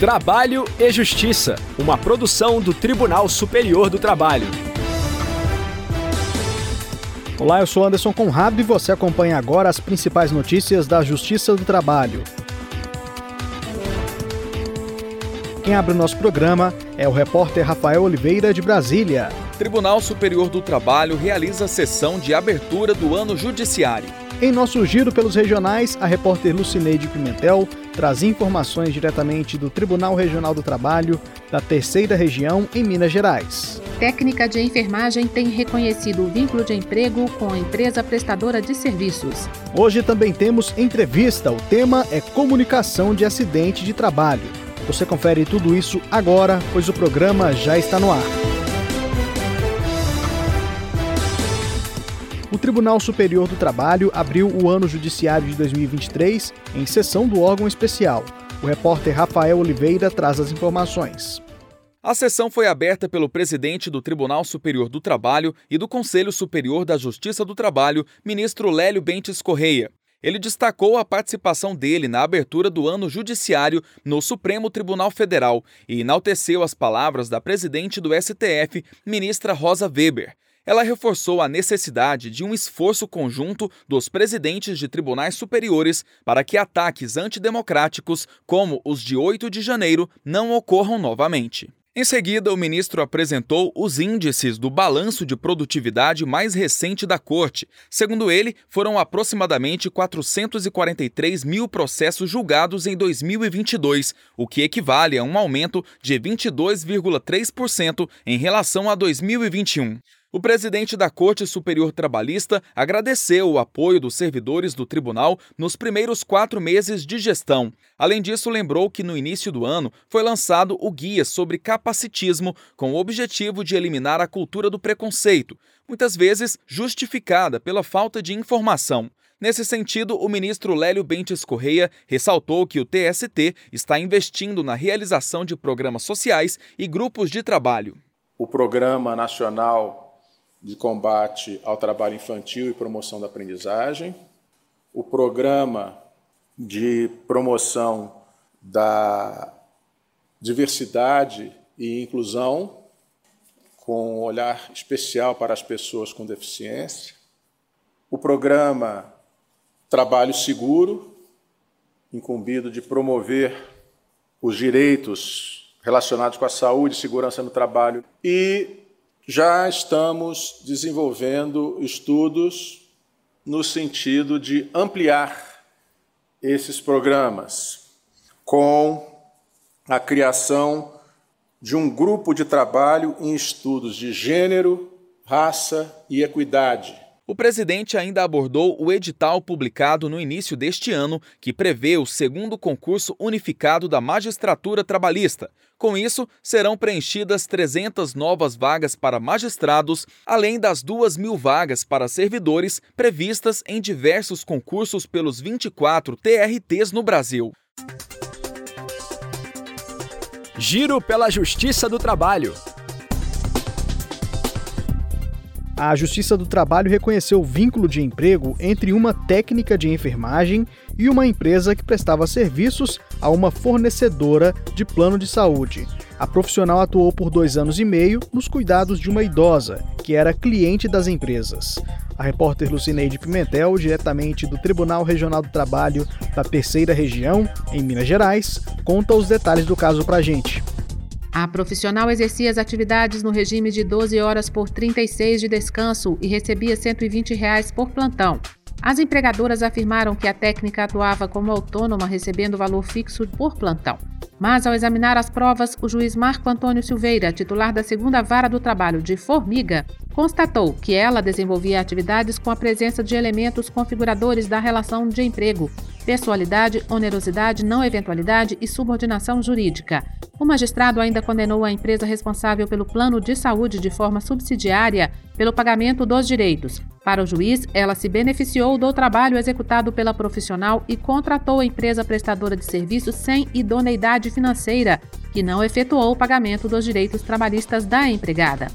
Trabalho e Justiça, uma produção do Tribunal Superior do Trabalho. Olá, eu sou Anderson Conrado e você acompanha agora as principais notícias da Justiça do Trabalho. Quem abre o nosso programa é o repórter Rafael Oliveira de Brasília. Tribunal Superior do Trabalho realiza sessão de abertura do ano judiciário. Em nosso giro pelos regionais, a repórter Lucineide Pimentel traz informações diretamente do Tribunal Regional do Trabalho da Terceira Região em Minas Gerais. Técnica de enfermagem tem reconhecido o vínculo de emprego com a empresa prestadora de serviços. Hoje também temos entrevista. O tema é comunicação de acidente de trabalho. Você confere tudo isso agora, pois o programa já está no ar. O Tribunal Superior do Trabalho abriu o ano judiciário de 2023 em sessão do órgão especial. O repórter Rafael Oliveira traz as informações. A sessão foi aberta pelo presidente do Tribunal Superior do Trabalho e do Conselho Superior da Justiça do Trabalho, ministro Lélio Bentes Correia. Ele destacou a participação dele na abertura do ano judiciário no Supremo Tribunal Federal e enalteceu as palavras da presidente do STF, ministra Rosa Weber. Ela reforçou a necessidade de um esforço conjunto dos presidentes de tribunais superiores para que ataques antidemocráticos, como os de 8 de janeiro, não ocorram novamente. Em seguida, o ministro apresentou os índices do balanço de produtividade mais recente da Corte. Segundo ele, foram aproximadamente 443 mil processos julgados em 2022, o que equivale a um aumento de 22,3% em relação a 2021. O presidente da Corte Superior Trabalhista agradeceu o apoio dos servidores do tribunal nos primeiros quatro meses de gestão. Além disso, lembrou que no início do ano foi lançado o Guia sobre Capacitismo, com o objetivo de eliminar a cultura do preconceito, muitas vezes justificada pela falta de informação. Nesse sentido, o ministro Lélio Bentes Correia ressaltou que o TST está investindo na realização de programas sociais e grupos de trabalho. O Programa Nacional de combate ao trabalho infantil e promoção da aprendizagem, o programa de promoção da diversidade e inclusão, com um olhar especial para as pessoas com deficiência, o programa Trabalho Seguro, incumbido de promover os direitos relacionados com a saúde e segurança no trabalho. E já estamos desenvolvendo estudos no sentido de ampliar esses programas com a criação de um grupo de trabalho em estudos de gênero, raça e equidade. O presidente ainda abordou o edital publicado no início deste ano, que prevê o segundo concurso unificado da magistratura trabalhista, com isso, serão preenchidas 300 novas vagas para magistrados, além das 2 mil vagas para servidores previstas em diversos concursos pelos 24 TRTs no Brasil. Giro pela Justiça do Trabalho. A Justiça do Trabalho reconheceu o vínculo de emprego entre uma técnica de enfermagem e uma empresa que prestava serviços a uma fornecedora de plano de saúde. A profissional atuou por dois anos e meio nos cuidados de uma idosa, que era cliente das empresas. A repórter Lucineide Pimentel, diretamente do Tribunal Regional do Trabalho da Terceira Região, em Minas Gerais, conta os detalhes do caso pra gente. A profissional exercia as atividades no regime de 12 horas por 36 de descanso e recebia 120 reais por plantão. As empregadoras afirmaram que a técnica atuava como autônoma, recebendo valor fixo por plantão. Mas, ao examinar as provas, o juiz Marco Antônio Silveira, titular da segunda vara do trabalho de Formiga, constatou que ela desenvolvia atividades com a presença de elementos configuradores da relação de emprego, pessoalidade, onerosidade, não eventualidade e subordinação jurídica. O magistrado ainda condenou a empresa responsável pelo plano de saúde de forma subsidiária pelo pagamento dos direitos. Para o juiz, ela se beneficiou do trabalho executado pela profissional e contratou a empresa prestadora de serviços sem idoneidade financeira, que não efetuou o pagamento dos direitos trabalhistas da empregada.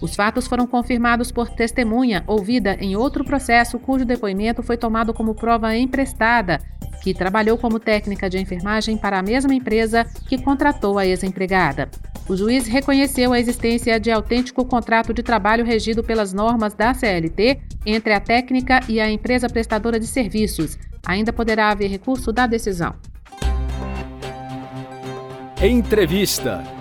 Os fatos foram confirmados por testemunha ouvida em outro processo cujo depoimento foi tomado como prova emprestada, que trabalhou como técnica de enfermagem para a mesma empresa que contratou a ex-empregada. O juiz reconheceu a existência de autêntico contrato de trabalho regido pelas normas da CLT entre a técnica e a empresa prestadora de serviços. Ainda poderá haver recurso da decisão. Entrevista.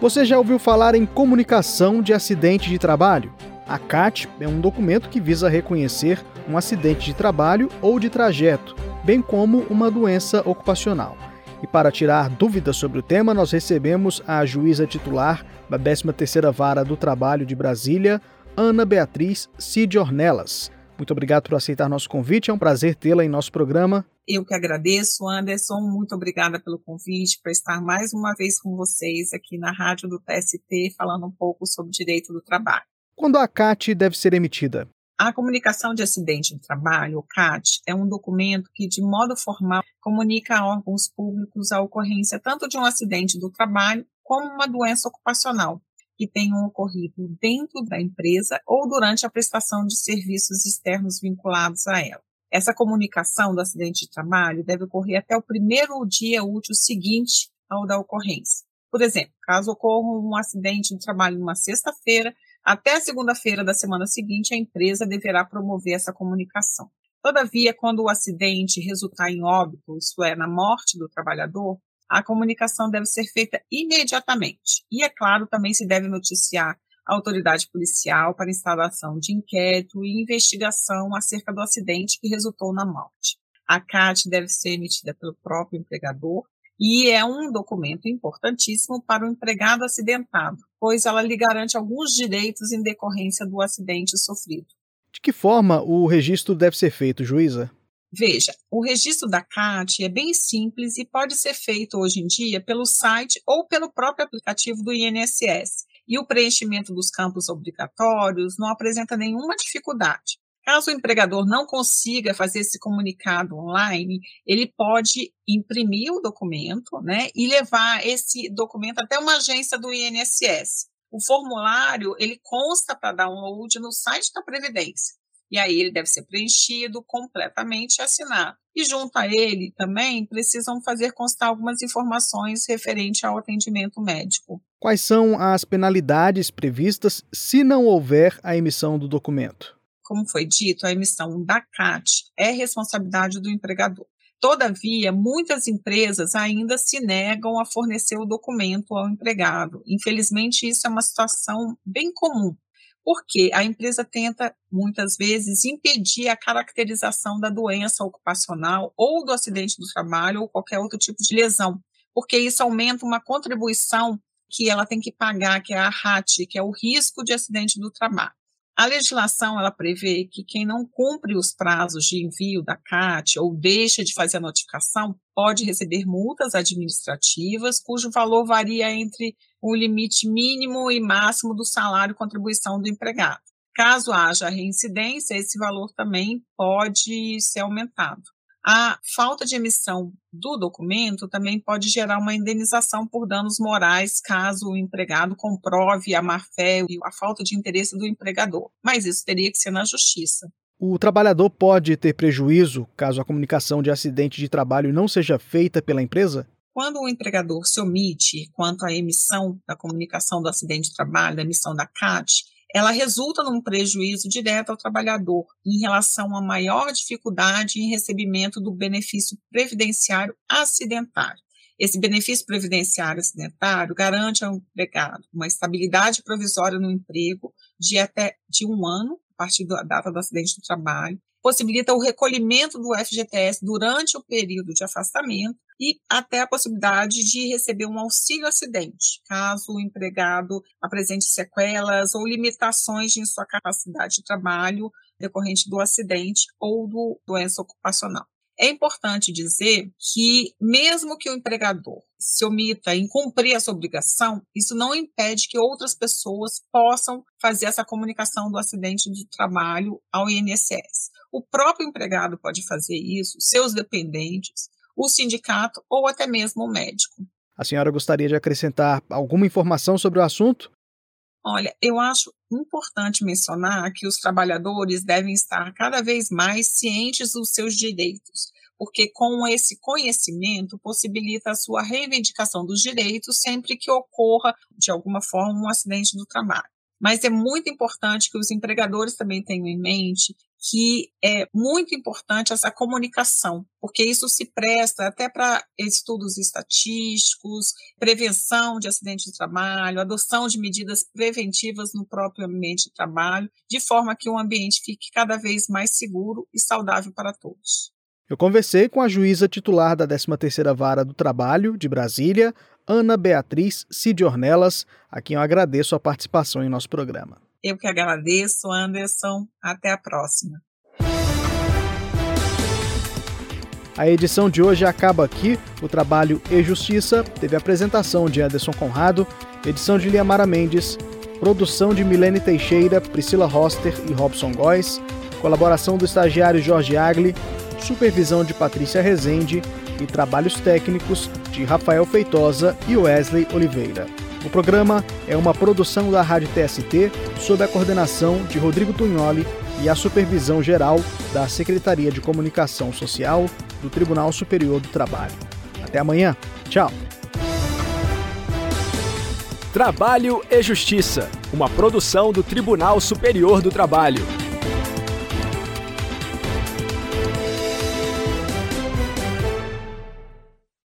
Você já ouviu falar em comunicação de acidente de trabalho? A CAT é um documento que visa reconhecer um acidente de trabalho ou de trajeto, bem como uma doença ocupacional. E para tirar dúvidas sobre o tema, nós recebemos a juíza titular da 13ª Vara do Trabalho de Brasília, Ana Beatriz Cid Ornelas. Muito obrigado por aceitar nosso convite, é um prazer tê-la em nosso programa. Eu que agradeço, Anderson, muito obrigada pelo convite para estar mais uma vez com vocês aqui na rádio do TST falando um pouco sobre direito do trabalho. Quando a CAT deve ser emitida? A comunicação de acidente do trabalho, o CAT, é um documento que, de modo formal, comunica a órgãos públicos a ocorrência tanto de um acidente do trabalho como uma doença ocupacional que tenham ocorrido dentro da empresa ou durante a prestação de serviços externos vinculados a ela. Essa comunicação do acidente de trabalho deve ocorrer até o primeiro dia útil seguinte ao da ocorrência. Por exemplo, caso ocorra um acidente de trabalho numa sexta-feira, até a segunda-feira da semana seguinte, a empresa deverá promover essa comunicação. Todavia, quando o acidente resultar em óbito, isso é, na morte do trabalhador, a comunicação deve ser feita imediatamente. E, é claro, também se deve noticiar a autoridade policial para instalação de inquérito e investigação acerca do acidente que resultou na morte. A CAT deve ser emitida pelo próprio empregador e é um documento importantíssimo para o empregado acidentado, pois ela lhe garante alguns direitos em decorrência do acidente sofrido. De que forma o registro deve ser feito, juíza? Veja, o registro da CAT é bem simples e pode ser feito hoje em dia pelo site ou pelo próprio aplicativo do INSS. E o preenchimento dos campos obrigatórios não apresenta nenhuma dificuldade. Caso o empregador não consiga fazer esse comunicado online, ele pode imprimir o documento né, e levar esse documento até uma agência do INSS. O formulário ele consta para download no site da Previdência. E aí ele deve ser preenchido completamente e assinado. E junto a ele também precisam fazer constar algumas informações referente ao atendimento médico. Quais são as penalidades previstas se não houver a emissão do documento? como foi dito, a emissão da CAT é responsabilidade do empregador. Todavia, muitas empresas ainda se negam a fornecer o documento ao empregado. Infelizmente, isso é uma situação bem comum, porque a empresa tenta, muitas vezes, impedir a caracterização da doença ocupacional ou do acidente do trabalho ou qualquer outro tipo de lesão, porque isso aumenta uma contribuição que ela tem que pagar, que é a RAT, que é o risco de acidente do trabalho. A legislação ela prevê que quem não cumpre os prazos de envio da CAT ou deixa de fazer a notificação pode receber multas administrativas, cujo valor varia entre o limite mínimo e máximo do salário contribuição do empregado. Caso haja reincidência, esse valor também pode ser aumentado. A falta de emissão do documento também pode gerar uma indenização por danos morais caso o empregado comprove a má-fé e a falta de interesse do empregador. Mas isso teria que ser na justiça. O trabalhador pode ter prejuízo caso a comunicação de acidente de trabalho não seja feita pela empresa? Quando o empregador se omite quanto à emissão da comunicação do acidente de trabalho, da emissão da CAT, ela resulta num prejuízo direto ao trabalhador em relação a maior dificuldade em recebimento do benefício previdenciário acidentário. Esse benefício previdenciário acidentário garante ao empregado uma estabilidade provisória no emprego de até de um ano, a partir da data do acidente do trabalho, possibilita o recolhimento do FGTS durante o período de afastamento e até a possibilidade de receber um auxílio acidente, caso o empregado apresente sequelas ou limitações em sua capacidade de trabalho decorrente do acidente ou do doença ocupacional. É importante dizer que, mesmo que o empregador se omita em cumprir essa obrigação, isso não impede que outras pessoas possam fazer essa comunicação do acidente de trabalho ao INSS. O próprio empregado pode fazer isso, seus dependentes, o sindicato ou até mesmo o médico. A senhora gostaria de acrescentar alguma informação sobre o assunto? Olha, eu acho importante mencionar que os trabalhadores devem estar cada vez mais cientes dos seus direitos, porque com esse conhecimento possibilita a sua reivindicação dos direitos sempre que ocorra, de alguma forma, um acidente do trabalho. Mas é muito importante que os empregadores também tenham em mente que é muito importante essa comunicação, porque isso se presta até para estudos estatísticos, prevenção de acidentes de trabalho, adoção de medidas preventivas no próprio ambiente de trabalho, de forma que o ambiente fique cada vez mais seguro e saudável para todos. Eu conversei com a juíza titular da 13ª Vara do Trabalho de Brasília, Ana Beatriz Cid Ornelas, a quem eu agradeço a participação em nosso programa. Eu que agradeço, Anderson. Até a próxima. A edição de hoje acaba aqui. O trabalho e Justiça teve apresentação de Anderson Conrado, edição de Liamara Mendes, produção de Milene Teixeira, Priscila Roster e Robson Góes, colaboração do estagiário Jorge Agli, supervisão de Patrícia Rezende e trabalhos técnicos de Rafael Feitosa e Wesley Oliveira. O programa é uma produção da Rádio TST sob a coordenação de Rodrigo Tunholi e a supervisão geral da Secretaria de Comunicação Social do Tribunal Superior do Trabalho. Até amanhã. Tchau. Trabalho e Justiça, uma produção do Tribunal Superior do Trabalho.